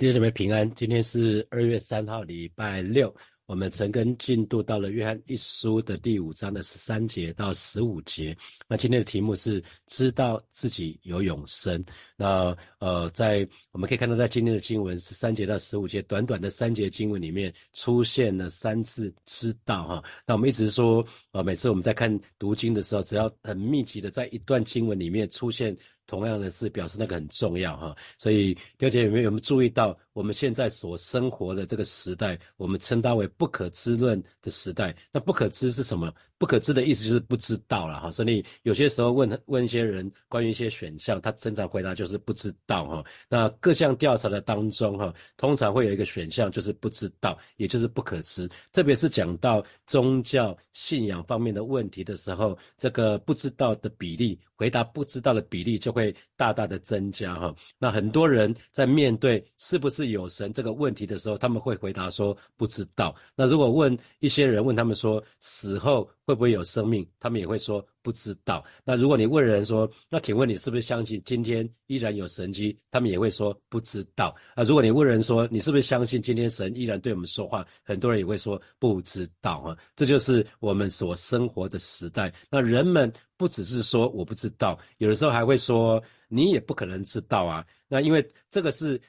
弟兄姊妹平安，今天是二月三号，礼拜六。我们曾跟进度到了约翰一书的第五章的十三节到十五节。那今天的题目是知道自己有永生。那呃，在我们可以看到，在今天的经文十三节到十五节，短短的三节经文里面出现了三次知道哈。那我们一直说，呃，每次我们在看读经的时候，只要很密集的在一段经文里面出现。同样的是表示那个很重要哈，所以弟兄姐妹有没有注意到我们现在所生活的这个时代，我们称它为不可知论的时代？那不可知是什么？不可知的意思就是不知道了哈。所以有些时候问问一些人关于一些选项，他经常回答就是不知道哈。那各项调查的当中哈，通常会有一个选项就是不知道，也就是不可知。特别是讲到宗教信仰方面的问题的时候，这个不知道的比例，回答不知道的比例就。会大大的增加哈，那很多人在面对是不是有神这个问题的时候，他们会回答说不知道。那如果问一些人问他们说死后会不会有生命，他们也会说不知道。那如果你问人说，那请问你是不是相信今天依然有神迹，他们也会说不知道。啊，如果你问人说你是不是相信今天神依然对我们说话，很多人也会说不知道啊。这就是我们所生活的时代。那人们。不只是说我不知道，有的时候还会说你也不可能知道啊。那因为这个是。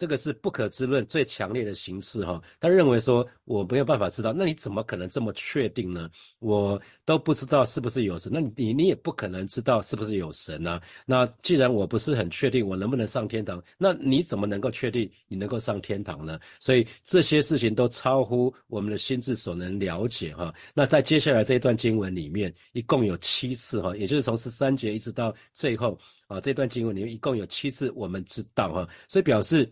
这个是不可知论最强烈的形式哈，他认为说我没有办法知道，那你怎么可能这么确定呢？我都不知道是不是有神，那你你也不可能知道是不是有神啊？那既然我不是很确定我能不能上天堂，那你怎么能够确定你能够上天堂呢？所以这些事情都超乎我们的心智所能了解哈。那在接下来这一段经文里面，一共有七次哈，也就是从十三节一直到最后啊，这段经文里面一共有七次我们知道哈，所以表示。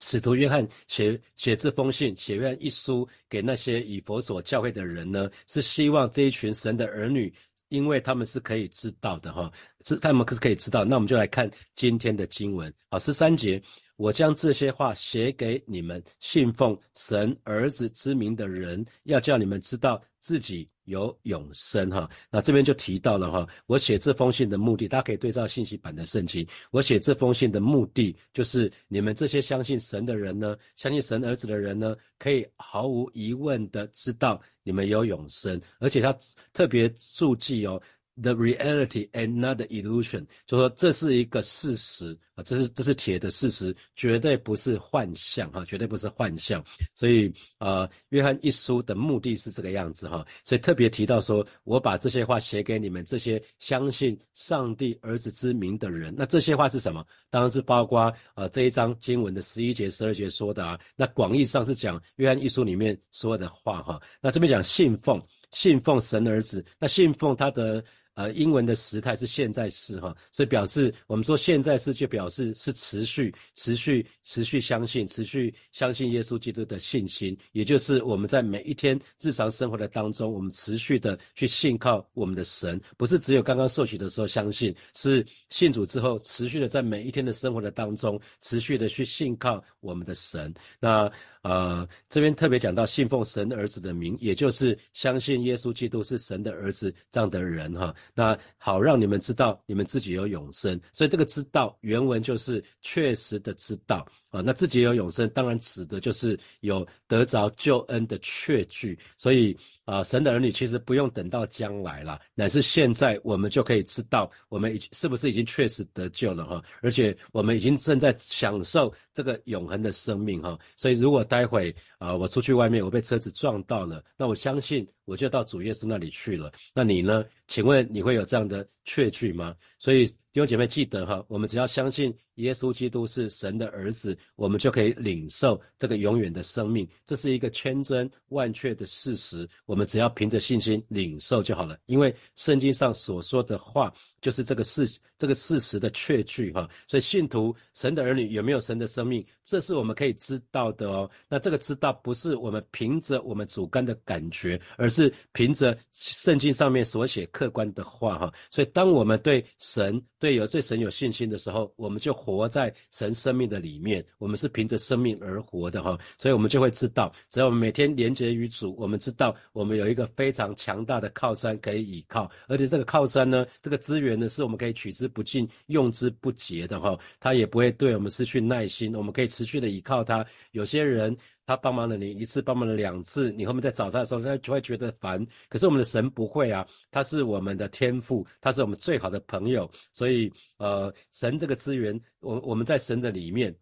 使徒约翰写写这封信，写完一书给那些以佛所教会的人呢，是希望这一群神的儿女，因为他们是可以知道的哈，是他们可是可以知道。那我们就来看今天的经文，好，十三节，我将这些话写给你们信奉神儿子之名的人，要叫你们知道自己。有永生哈，那这边就提到了哈，我写这封信的目的，大家可以对照信息版的圣经。我写这封信的目的，就是你们这些相信神的人呢，相信神儿子的人呢，可以毫无疑问的知道你们有永生，而且他特别注记哦。The reality and not the illusion，就说这是一个事实啊，这是这是铁的事实，绝对不是幻象哈，绝对不是幻象。所以呃，约翰一书的目的是这个样子哈，所以特别提到说，我把这些话写给你们这些相信上帝儿子之名的人。那这些话是什么？当然是包括呃这一章经文的十一节、十二节说的啊。那广义上是讲约翰一书里面所有的话哈。那这边讲信奉，信奉神儿子，那信奉他的。呃，英文的时态是现在式哈，所以表示我们说现在式就表示是持续、持续、持续相信、持续相信耶稣基督的信心，也就是我们在每一天日常生活的当中，我们持续的去信靠我们的神，不是只有刚刚受洗的时候相信，是信主之后持续的在每一天的生活的当中，持续的去信靠我们的神。那呃，这边特别讲到信奉神儿子的名，也就是相信耶稣基督是神的儿子这样的人哈。那好，让你们知道你们自己有永生。所以这个知道原文就是确实的知道啊。那自己有永生，当然指的就是有得着救恩的确据。所以啊，神的儿女其实不用等到将来了，乃是现在我们就可以知道我们已是不是已经确实得救了哈。而且我们已经正在享受这个永恒的生命哈。所以如果待会啊，我出去外面，我被车子撞到了，那我相信我就到主耶稣那里去了。那你呢？请问你会有这样的确据吗？所以。弟兄姐妹，记得哈，我们只要相信耶稣基督是神的儿子，我们就可以领受这个永远的生命。这是一个千真万确的事实，我们只要凭着信心领受就好了。因为圣经上所说的话，就是这个事这个事实的确据哈。所以信徒神的儿女有没有神的生命，这是我们可以知道的哦。那这个知道不是我们凭着我们主观的感觉，而是凭着圣经上面所写客观的话哈。所以当我们对神，对有对神有信心的时候，我们就活在神生命的里面，我们是凭着生命而活的哈，所以我们就会知道，只要我们每天连接于主，我们知道我们有一个非常强大的靠山可以倚靠，而且这个靠山呢，这个资源呢，是我们可以取之不尽、用之不竭的哈，它也不会对我们失去耐心，我们可以持续的倚靠它。有些人。他帮忙了你一次，帮忙了两次，你后面再找他的时候，他就会觉得烦。可是我们的神不会啊，他是我们的天赋，他是我们最好的朋友。所以，呃，神这个资源，我我们在神的里面。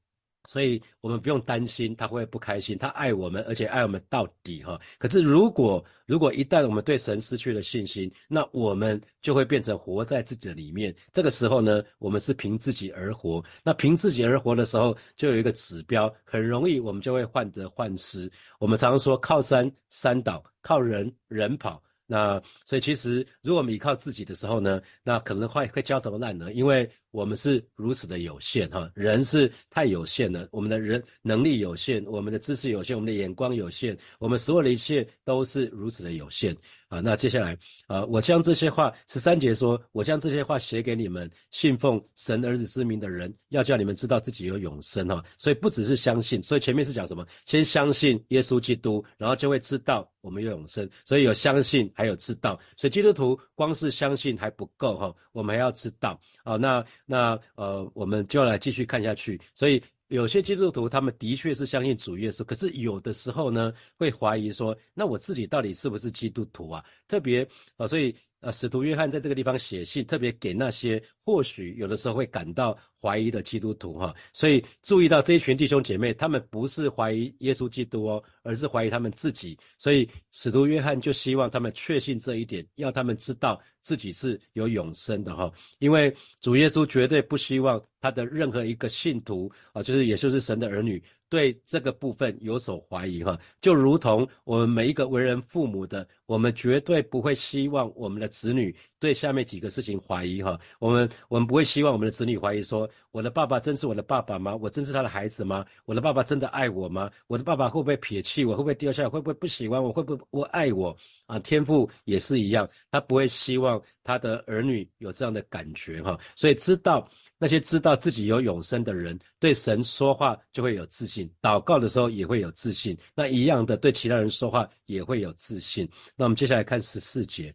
所以我们不用担心他会不开心，他爱我们，而且爱我们到底哈。可是如果如果一旦我们对神失去了信心，那我们就会变成活在自己的里面。这个时候呢，我们是凭自己而活。那凭自己而活的时候，就有一个指标，很容易我们就会患得患失。我们常常说靠山山倒，靠人人跑。那所以其实，如果我们依靠自己的时候呢，那可能会会焦头烂额，因为我们是如此的有限哈，人是太有限了，我们的人能力有限，我们的知识有限，我们的眼光有限，我们所有的一切都是如此的有限。啊，那接下来，啊，我将这些话十三节说，我将这些话写给你们，信奉神儿子之名的人，要叫你们知道自己有永生哈。所以不只是相信，所以前面是讲什么？先相信耶稣基督，然后就会知道我们有永生。所以有相信，还有知道。所以基督徒光是相信还不够哈，我们还要知道。啊，那那呃，我们就来继续看下去。所以。有些基督徒，他们的确是相信主耶稣，可是有的时候呢，会怀疑说，那我自己到底是不是基督徒啊？特别啊，所以。呃，使徒约翰在这个地方写信，特别给那些或许有的时候会感到怀疑的基督徒哈，所以注意到这一群弟兄姐妹，他们不是怀疑耶稣基督哦，而是怀疑他们自己。所以使徒约翰就希望他们确信这一点，要他们知道自己是有永生的哈，因为主耶稣绝对不希望他的任何一个信徒啊，就是也就是神的儿女。对这个部分有所怀疑哈，就如同我们每一个为人父母的，我们绝对不会希望我们的子女对下面几个事情怀疑哈。我们我们不会希望我们的子女怀疑说，我的爸爸真是我的爸爸吗？我真是他的孩子吗？我的爸爸真的爱我吗？我的爸爸会不会撇弃我？会不会丢下我？会不会不喜欢我？会不会不爱我？啊，天父也是一样，他不会希望他的儿女有这样的感觉哈。所以知道那些知道自己有永生的人，对神说话就会有自信。祷告的时候也会有自信，那一样的对其他人说话也会有自信。那我们接下来看十四节。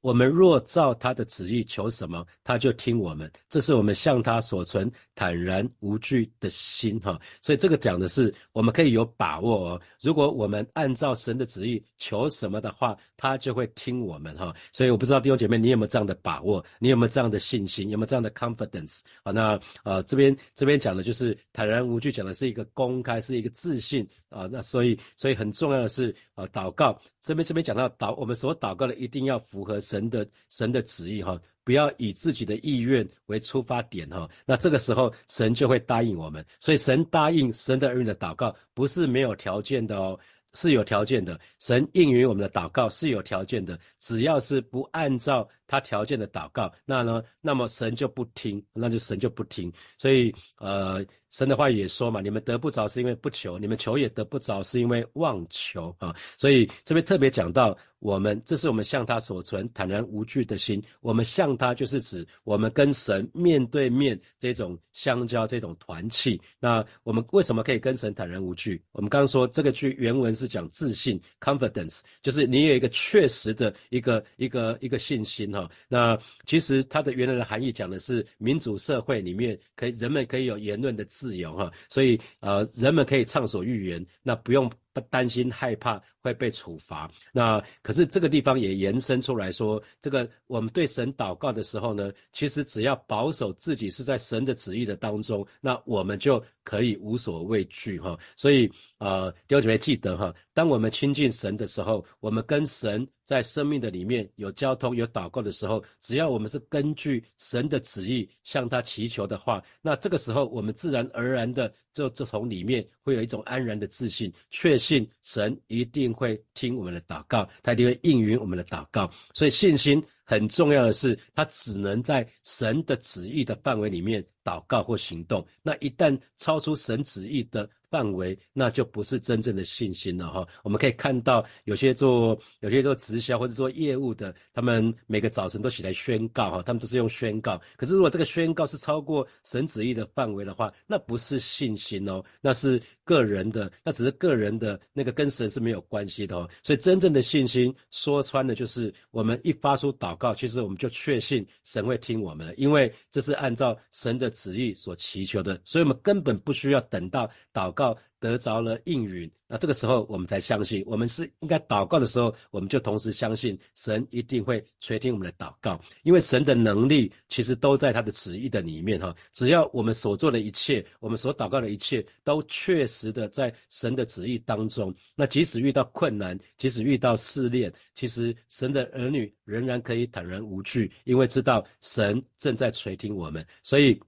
我们若照他的旨意求什么，他就听我们。这是我们向他所存坦然无惧的心，哈。所以这个讲的是我们可以有把握哦。如果我们按照神的旨意求什么的话，他就会听我们，哈。所以我不知道弟兄姐妹，你有没有这样的把握？你有没有这样的信心？有没有这样的 confidence？啊，那呃这边这边讲的就是坦然无惧，讲的是一个公开，是一个自信啊。那所以所以很重要的是啊，祷告这边这边讲到祷，我们所祷告的一定要符合。神的神的旨意哈，不要以自己的意愿为出发点哈，那这个时候神就会答应我们。所以神答应神的儿女的祷告不是没有条件的哦，是有条件的。神应允我们的祷告是有条件的，只要是不按照他条件的祷告，那呢，那么神就不听，那就神就不听。所以呃。神的话也说嘛，你们得不着是因为不求，你们求也得不着是因为妄求啊。所以这边特别讲到，我们这是我们向他所存坦然无惧的心。我们向他就是指我们跟神面对面这种相交、这种团契。那我们为什么可以跟神坦然无惧？我们刚刚说这个句原文是讲自信 （confidence），就是你有一个确实的一个一个一个信心哈。那其实它的原来的含义讲的是民主社会里面可以人们可以有言论的。自由哈，所以呃，人们可以畅所欲言，那不用不担心害怕会被处罚。那可是这个地方也延伸出来说，这个我们对神祷告的时候呢，其实只要保守自己是在神的旨意的当中，那我们就可以无所畏惧哈。所以呃，弟兄姐妹记得哈，当我们亲近神的时候，我们跟神。在生命的里面有交通有祷告的时候，只要我们是根据神的旨意向他祈求的话，那这个时候我们自然而然的就就从里面会有一种安然的自信，确信神一定会听我们的祷告，他一定会应允我们的祷告。所以信心很重要的是，它只能在神的旨意的范围里面祷告或行动。那一旦超出神旨意的，范围那就不是真正的信心了哈。我们可以看到有些做有些做直销或者做业务的，他们每个早晨都起来宣告哈，他们都是用宣告。可是如果这个宣告是超过神旨意的范围的话，那不是信心哦，那是个人的，那只是个人的那个跟神是没有关系的哦。所以真正的信心说穿了就是我们一发出祷告，其实我们就确信神会听我们了，因为这是按照神的旨意所祈求的，所以我们根本不需要等到祷。告得着了应允，那这个时候我们才相信，我们是应该祷告的时候，我们就同时相信神一定会垂听我们的祷告，因为神的能力其实都在他的旨意的里面哈。只要我们所做的一切，我们所祷告的一切，都确实的在神的旨意当中。那即使遇到困难，即使遇到试炼，其实神的儿女仍然可以坦然无惧，因为知道神正在垂听我们，所以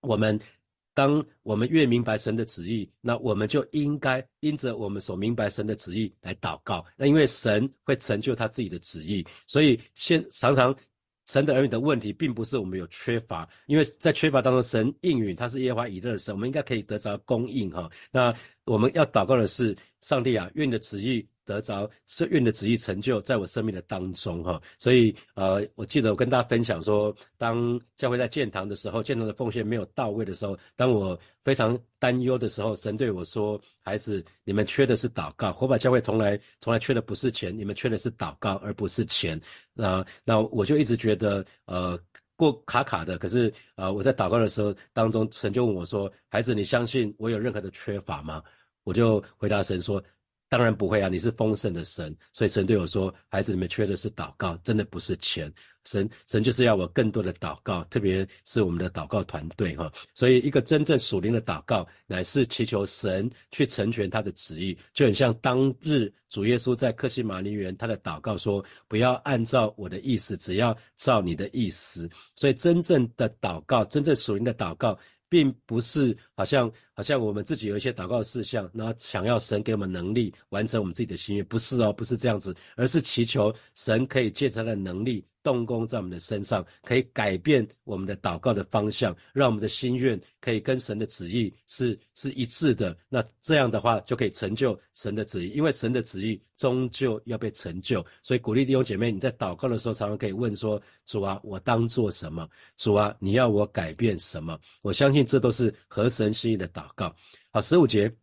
我们。当我们越明白神的旨意，那我们就应该因着我们所明白神的旨意来祷告。那因为神会成就他自己的旨意，所以先常常神的儿女的问题，并不是我们有缺乏，因为在缺乏当中，神应允他是耶和华以勒的神，我们应该可以得着供应哈。那我们要祷告的是，上帝啊，愿你的旨意。得着是运的旨意成就在我生命的当中哈，所以呃，我记得我跟大家分享说，当教会在建堂的时候，建堂的奉献没有到位的时候，当我非常担忧的时候，神对我说：“孩子，你们缺的是祷告。火把教会从来从来缺的不是钱，你们缺的是祷告，而不是钱。”那那我就一直觉得呃过卡卡的，可是呃我在祷告的时候当中，神就问我说：“孩子，你相信我有任何的缺乏吗？”我就回答神说。当然不会啊！你是丰盛的神，所以神对我说：“孩子，你们缺的是祷告，真的不是钱。神神就是要我更多的祷告，特别是我们的祷告团队哈。所以，一个真正属灵的祷告，乃是祈求神去成全他的旨意，就很像当日主耶稣在克西马尼园他的祷告说：不要按照我的意思，只要照你的意思。所以，真正的祷告，真正属灵的祷告。”并不是好像像我们自己有一些祷告事项，然后想要神给我们能力完成我们自己的心愿，不是哦，不是这样子，而是祈求神可以借他的能力。动工在我们的身上，可以改变我们的祷告的方向，让我们的心愿可以跟神的旨意是是一致的。那这样的话，就可以成就神的旨意，因为神的旨意终究要被成就。所以鼓励弟兄姐妹，你在祷告的时候，常常可以问说：“主啊，我当做什么？主啊，你要我改变什么？”我相信这都是合神心意的祷告。好，十五节，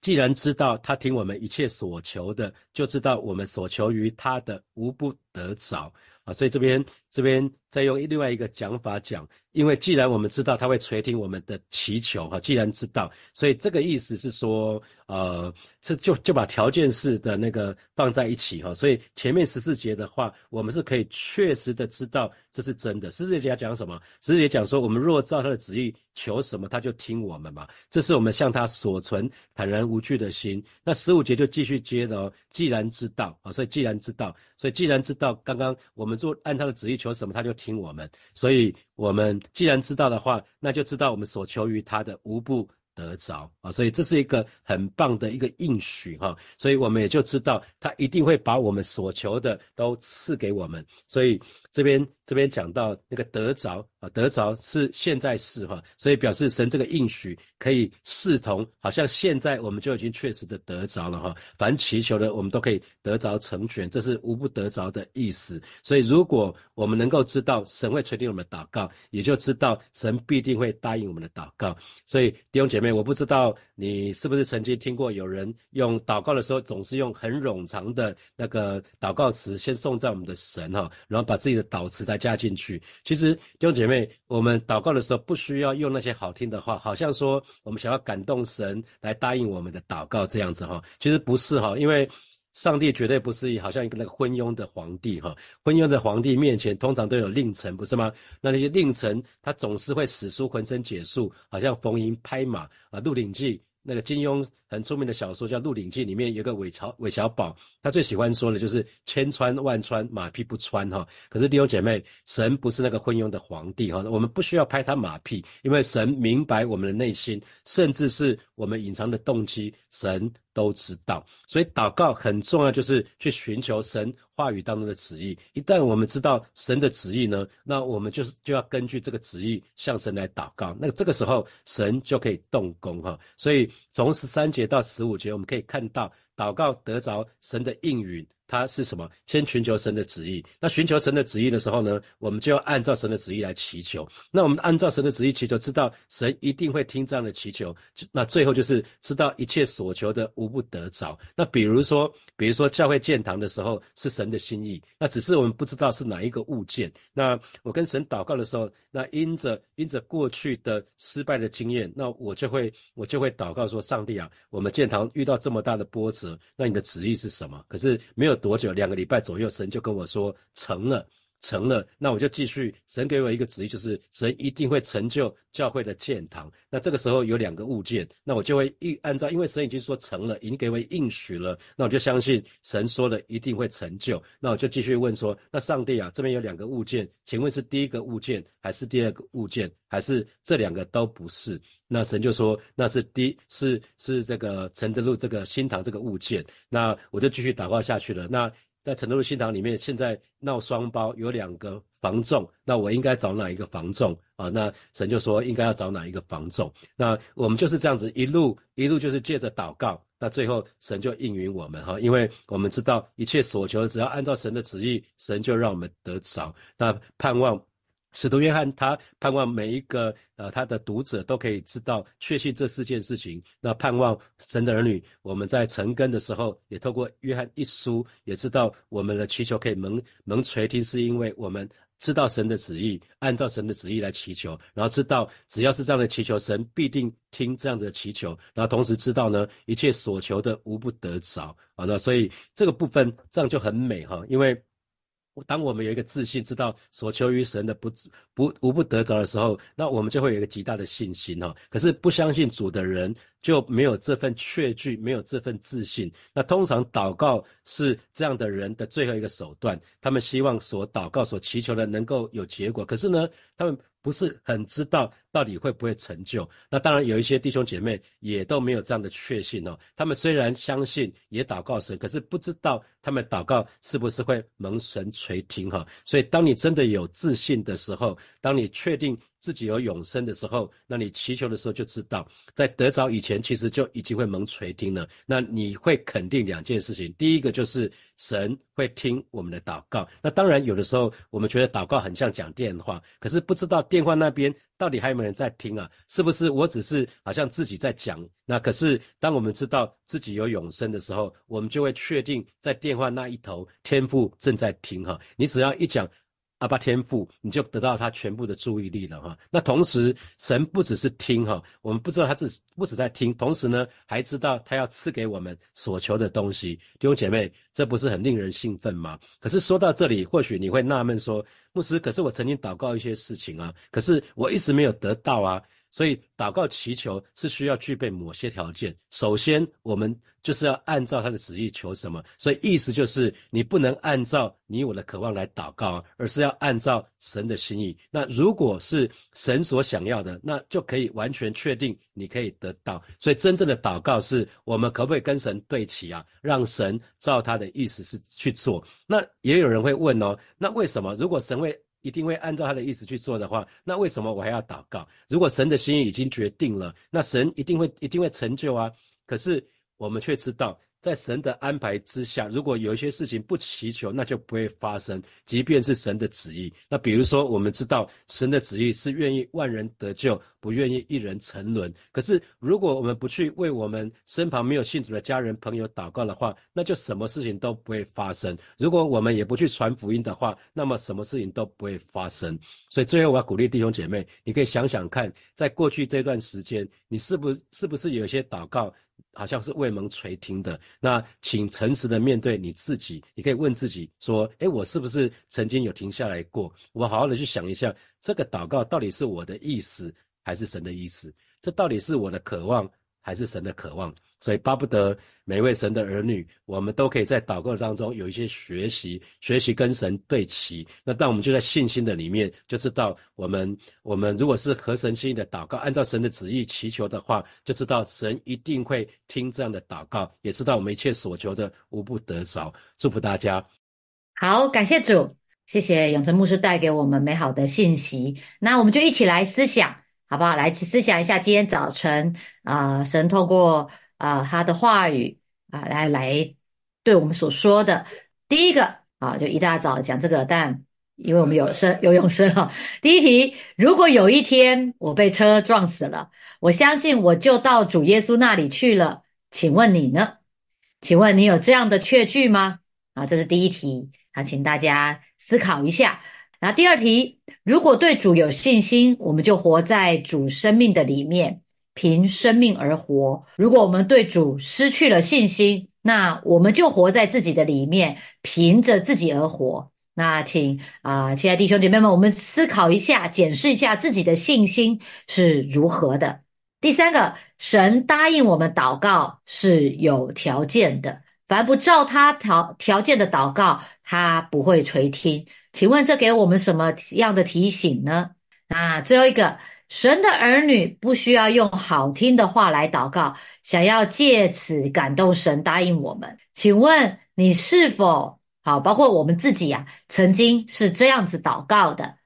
既然知道他听我们一切所求的，就知道我们所求于他的无不得着。啊，所以这边这边再用另外一个讲法讲，因为既然我们知道他会垂听我们的祈求，哈，既然知道，所以这个意思是说，呃，这就就把条件式的那个放在一起，哈，所以前面十四节的话，我们是可以确实的知道这是真的。十四节讲什么？十四节讲说，我们若照他的旨意求什么，他就听我们嘛，这是我们向他所存坦然无惧的心。那十五节就继续接的哦，既然知道，啊，所以既然知道，所以既然知道，刚刚我们。做按他的旨意求什么，他就听我们。所以，我们既然知道的话，那就知道我们所求于他的无不得着啊。所以，这是一个很棒的一个应许哈。所以我们也就知道，他一定会把我们所求的都赐给我们。所以，这边这边讲到那个得着。啊，得着是现在是哈，所以表示神这个应许可以视同，好像现在我们就已经确实的得着了哈。凡祈求的，我们都可以得着成全，这是无不得着的意思。所以，如果我们能够知道神会垂听我们的祷告，也就知道神必定会答应我们的祷告。所以，弟兄姐妹，我不知道你是不是曾经听过有人用祷告的时候，总是用很冗长的那个祷告词先送在我们的神哈，然后把自己的祷词再加进去。其实，弟兄姐妹。因为我们祷告的时候，不需要用那些好听的话，好像说我们想要感动神来答应我们的祷告这样子哈，其实不是哈，因为上帝绝对不是好像一个那个昏庸的皇帝哈，昏庸的皇帝面前通常都有令臣不是吗？那那些令臣他总是会使出浑身解数，好像逢迎拍马啊，《鹿鼎记》那个金庸。很出名的小说叫《鹿鼎记》，里面有个韦朝韦小宝，他最喜欢说的就是千穿万穿，马屁不穿哈。可是弟兄姐妹，神不是那个昏庸的皇帝哈，我们不需要拍他马屁，因为神明白我们的内心，甚至是我们隐藏的动机，神。都知道，所以祷告很重要，就是去寻求神话语当中的旨意。一旦我们知道神的旨意呢，那我们就是就要根据这个旨意向神来祷告。那这个时候神就可以动工哈。所以从十三节到十五节，我们可以看到祷告得着神的应允。它是什么？先寻求神的旨意。那寻求神的旨意的时候呢，我们就要按照神的旨意来祈求。那我们按照神的旨意祈求，知道神一定会听这样的祈求。那最后就是知道一切所求的无不得着。那比如说，比如说教会建堂的时候是神的心意，那只是我们不知道是哪一个物件。那我跟神祷告的时候，那因着因着过去的失败的经验，那我就会我就会祷告说：上帝啊，我们建堂遇到这么大的波折，那你的旨意是什么？可是没有。多久？两个礼拜左右，神就跟我说成了，成了。那我就继续，神给我一个旨意，就是神一定会成就教会的建堂。那这个时候有两个物件，那我就会预按照，因为神已经说成了，已经给我应许了，那我就相信神说的一定会成就。那我就继续问说，那上帝啊，这边有两个物件，请问是第一个物件还是第二个物件，还是这两个都不是？那神就说那是第是是这个承德路这个新堂这个物件。那我就继续祷告下去了。那在成都的新堂里面，现在闹双包，有两个房仲，那我应该找哪一个房仲啊？那神就说应该要找哪一个房仲。那我们就是这样子一路一路就是借着祷告，那最后神就应允我们哈，因为我们知道一切所求只要按照神的旨意，神就让我们得着。那盼望。使徒约翰他盼望每一个呃他的读者都可以知道确信这四件事情。那盼望神的儿女，我们在成根的时候，也透过约翰一书，也知道我们的祈求可以蒙蒙垂听，是因为我们知道神的旨意，按照神的旨意来祈求，然后知道只要是这样的祈求，神必定听这样的祈求，然后同时知道呢一切所求的无不得着啊。那所以这个部分这样就很美哈，因为。当我们有一个自信，知道所求于神的不不无不得着的时候，那我们就会有一个极大的信心哈。可是不相信主的人就没有这份确据，没有这份自信。那通常祷告是这样的人的最后一个手段，他们希望所祷告、所祈求的能够有结果。可是呢，他们。不是很知道到底会不会成就，那当然有一些弟兄姐妹也都没有这样的确信哦。他们虽然相信，也祷告神，可是不知道他们祷告是不是会蒙神垂听哈。所以，当你真的有自信的时候，当你确定。自己有永生的时候，那你祈求的时候就知道，在得着以前，其实就已经会蒙垂听了。那你会肯定两件事情，第一个就是神会听我们的祷告。那当然，有的时候我们觉得祷告很像讲电话，可是不知道电话那边到底还有没有人在听啊？是不是我只是好像自己在讲？那可是当我们知道自己有永生的时候，我们就会确定在电话那一头天父正在听哈。你只要一讲。阿巴天赋，你就得到他全部的注意力了哈。那同时，神不只是听哈，我们不知道他是不止在听，同时呢，还知道他要赐给我们所求的东西。弟兄姐妹，这不是很令人兴奋吗？可是说到这里，或许你会纳闷说，牧师，可是我曾经祷告一些事情啊，可是我一直没有得到啊。所以祷告祈求是需要具备某些条件。首先，我们就是要按照他的旨意求什么。所以意思就是，你不能按照你我的渴望来祷告，而是要按照神的心意。那如果是神所想要的，那就可以完全确定你可以得到。所以真正的祷告是我们可不可以跟神对齐啊？让神照他的意思是去做。那也有人会问哦，那为什么如果神会？一定会按照他的意思去做的话，那为什么我还要祷告？如果神的心意已经决定了，那神一定会一定会成就啊。可是我们却知道。在神的安排之下，如果有一些事情不祈求，那就不会发生。即便是神的旨意，那比如说，我们知道神的旨意是愿意万人得救，不愿意一人沉沦。可是，如果我们不去为我们身旁没有信主的家人朋友祷告的话，那就什么事情都不会发生。如果我们也不去传福音的话，那么什么事情都不会发生。所以，最后我要鼓励弟兄姐妹，你可以想想看，在过去这段时间，你是不是不是有些祷告？好像是未蒙垂听的，那请诚实的面对你自己，你可以问自己说：，诶，我是不是曾经有停下来过？我好好的去想一下，这个祷告到底是我的意思，还是神的意思？这到底是我的渴望，还是神的渴望。所以巴不得每位神的儿女，我们都可以在祷告当中有一些学习，学习跟神对齐。那当我们就在信心的里面，就知道我们我们如果是合神心意的祷告，按照神的旨意祈求的话，就知道神一定会听这样的祷告，也知道我们一切所求的无不得着。祝福大家。好，感谢主，谢谢永成牧师带给我们美好的信息。那我们就一起来思想，好不好？来思想一下今天早晨啊，神透过。啊，他的话语啊，来来对我们所说的，第一个啊，就一大早讲这个，但因为我们有生有永生哈。第一题，如果有一天我被车撞死了，我相信我就到主耶稣那里去了。请问你呢？请问你有这样的确据吗？啊，这是第一题啊，请大家思考一下。那第二题，如果对主有信心，我们就活在主生命的里面。凭生命而活。如果我们对主失去了信心，那我们就活在自己的里面，凭着自己而活。那请啊，亲爱弟兄姐妹们，我们思考一下，检视一下自己的信心是如何的。第三个，神答应我们祷告是有条件的，凡不照他条条件的祷告，他不会垂听。请问这给我们什么样的提醒呢？那最后一个。神的儿女不需要用好听的话来祷告，想要借此感动神答应我们。请问你是否好？包括我们自己呀，曾经是这样子祷告的。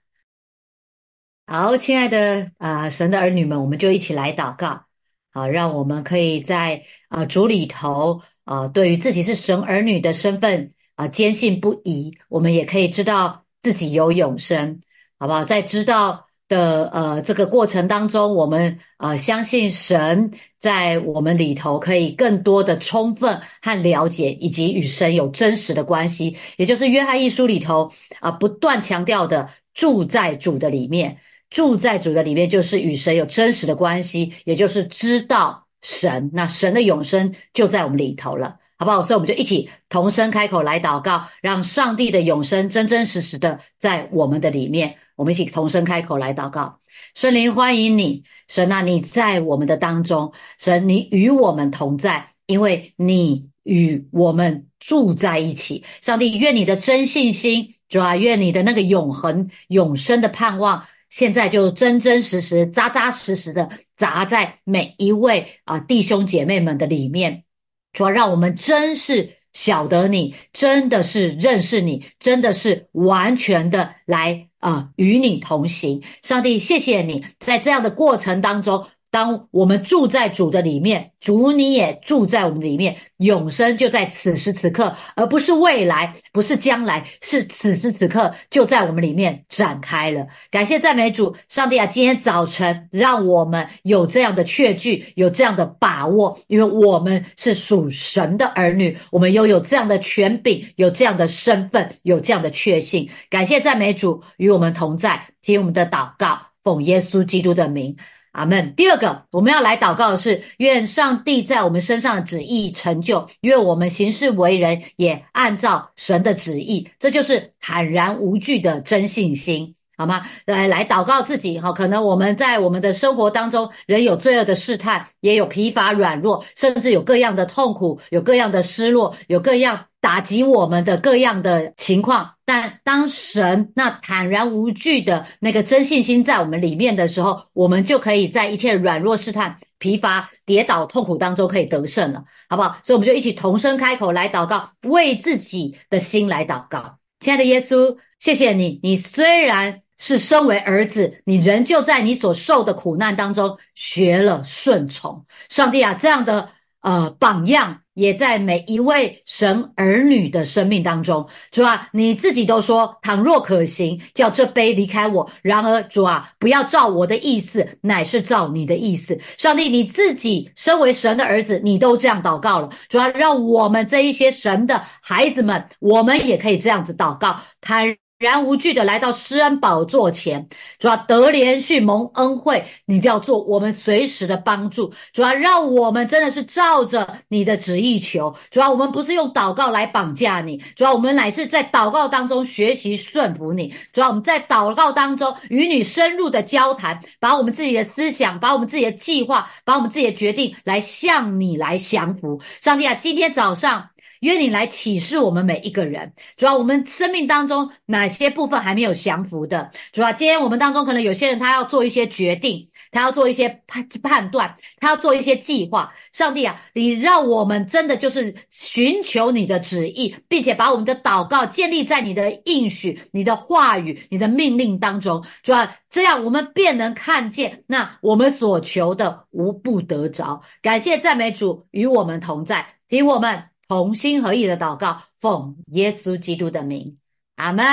好，亲爱的啊，神的儿女们，我们就一起来祷告。好，让我们可以在啊主里头啊，对于自己是神儿女的身份啊坚信不疑。我们也可以知道自己有永生，好不好？在知道。的呃，这个过程当中，我们呃相信神在我们里头可以更多的充分和了解，以及与神有真实的关系，也就是约翰一书里头啊不断强调的住在主的里面，住在主的里面就是与神有真实的关系，也就是知道神，那神的永生就在我们里头了，好不好？所以我们就一起同声开口来祷告，让上帝的永生真真实实的在我们的里面。我们一起同声开口来祷告，圣灵欢迎你，神啊，你在我们的当中，神你与我们同在，因为你与我们住在一起。上帝，愿你的真信心，主啊，愿你的那个永恒永生的盼望，现在就真真实实、扎扎实实的砸在每一位啊弟兄姐妹们的里面，说，让我们真是晓得你，真的是认识你，真的是完全的来。啊，与你同行，上帝，谢谢你在这样的过程当中，当我们住在主的里面，主你也住在我们里面，永生就在此时此刻，而不是未来，不是将来，是此时此刻就在我们里面展开了。感谢赞美主，上帝啊，今天早晨让我们有这样的确据，有这样的把握，因为我们是属神的儿女，我们拥有这样的权柄，有这样的身份，有这样的确信。感谢赞美主与。我们同在，听我们的祷告，奉耶稣基督的名，阿门。第二个，我们要来祷告的是，愿上帝在我们身上的旨意成就，愿我们行事为人也按照神的旨意，这就是坦然无惧的真信心，好吗？来来祷告自己哈，可能我们在我们的生活当中，人有罪恶的试探，也有疲乏软弱，甚至有各样的痛苦，有各样的失落，有各样。打击我们的各样的情况，但当神那坦然无惧的那个真信心在我们里面的时候，我们就可以在一切软弱、试探、疲乏、跌倒、痛苦当中可以得胜了，好不好？所以我们就一起同声开口来祷告，为自己的心来祷告。亲爱的耶稣，谢谢你，你虽然是身为儿子，你仍旧在你所受的苦难当中学了顺从。上帝啊，这样的呃榜样。也在每一位神儿女的生命当中，主啊，你自己都说，倘若可行，叫这杯离开我；然而，主啊，不要照我的意思，乃是照你的意思。上帝，你自己身为神的儿子，你都这样祷告了，主啊，让我们这一些神的孩子们，我们也可以这样子祷告，他。然无惧的来到施恩宝座前，主要得连续蒙恩惠，你就要做我们随时的帮助。主要让我们真的是照着你的旨意求。主要我们不是用祷告来绑架你，主要我们乃是在祷告当中学习顺服你。主要我们在祷告当中与你深入的交谈，把我们自己的思想，把我们自己的计划，把我们自己的决定来向你来降服。上帝啊，今天早上。约你来启示我们每一个人，主要我们生命当中哪些部分还没有降服的？主要今天我们当中可能有些人他要做一些决定，他要做一些判判断，他要做一些计划。上帝啊，你让我们真的就是寻求你的旨意，并且把我们的祷告建立在你的应许、你的话语、你的命令当中。主要这样，我们便能看见那我们所求的无不得着。感谢赞美主与我们同在，听我们。同心合意的祷告，奉耶稣基督的名，阿门，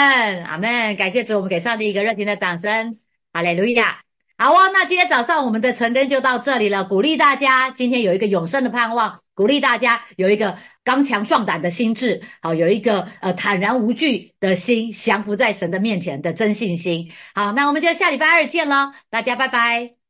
阿门。感谢主，我们给上帝一个热情的掌声，哈利路亚。好啊，那今天早上我们的晨灯就到这里了。鼓励大家今天有一个永生的盼望，鼓励大家有一个刚强壮胆的心智，好，有一个呃坦然无惧的心，降服在神的面前的真信心。好，那我们就下礼拜二见喽，大家拜拜。